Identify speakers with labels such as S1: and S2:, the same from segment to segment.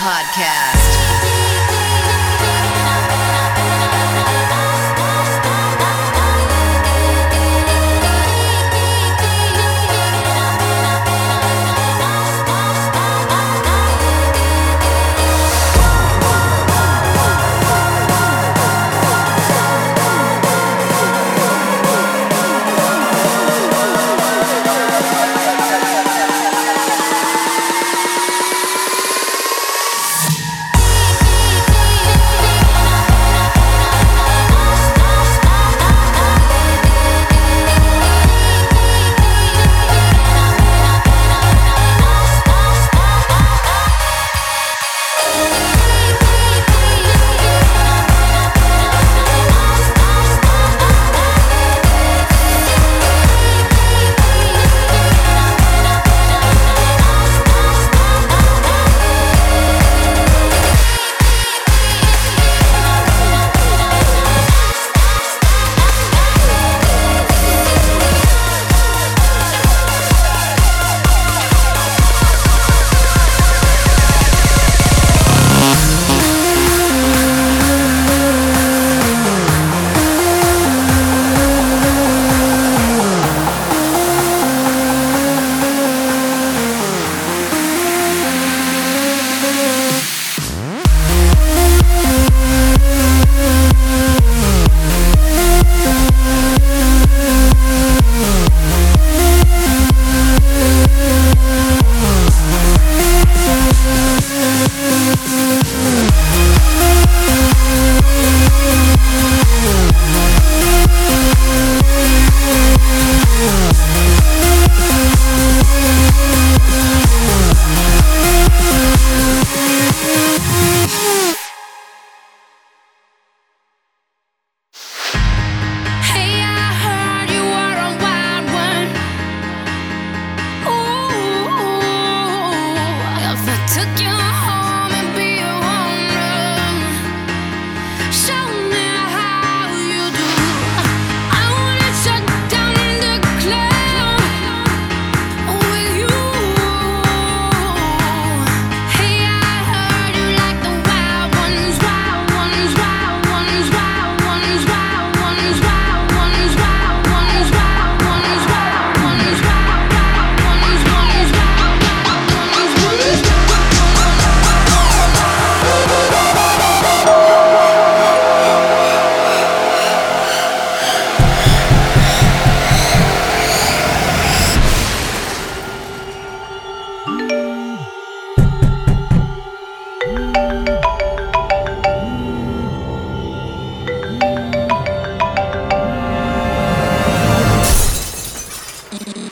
S1: Podcast.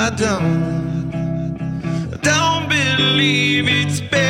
S2: I don't, I don't believe it's been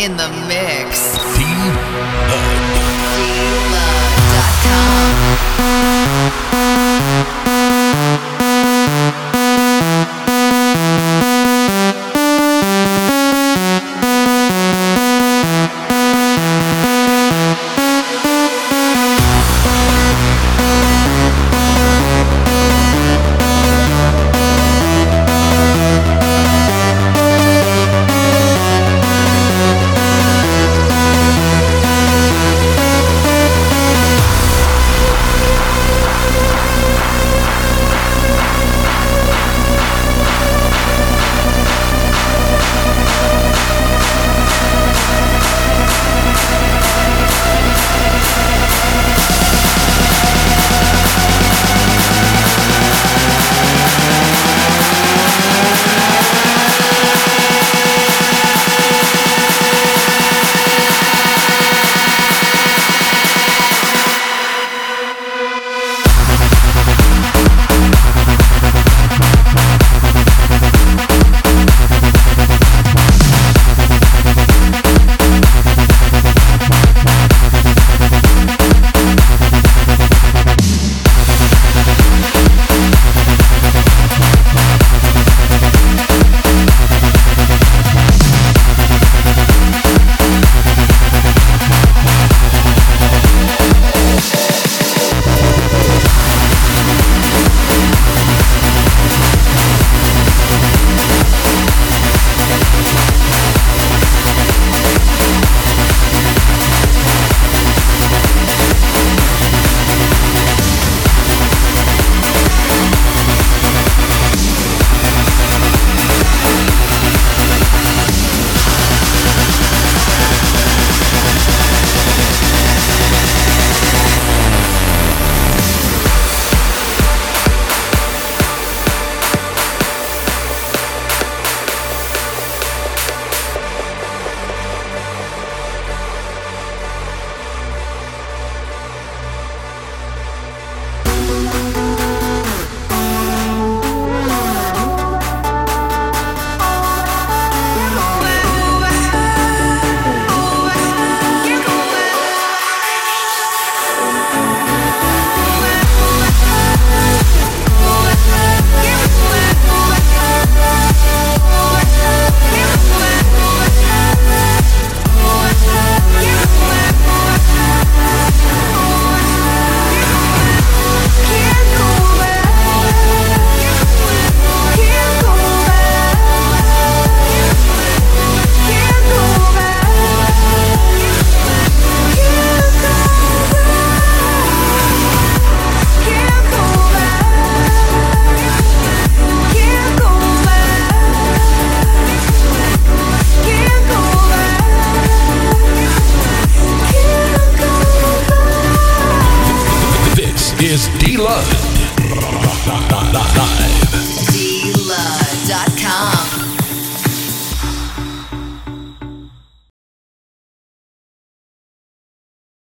S1: in the mix.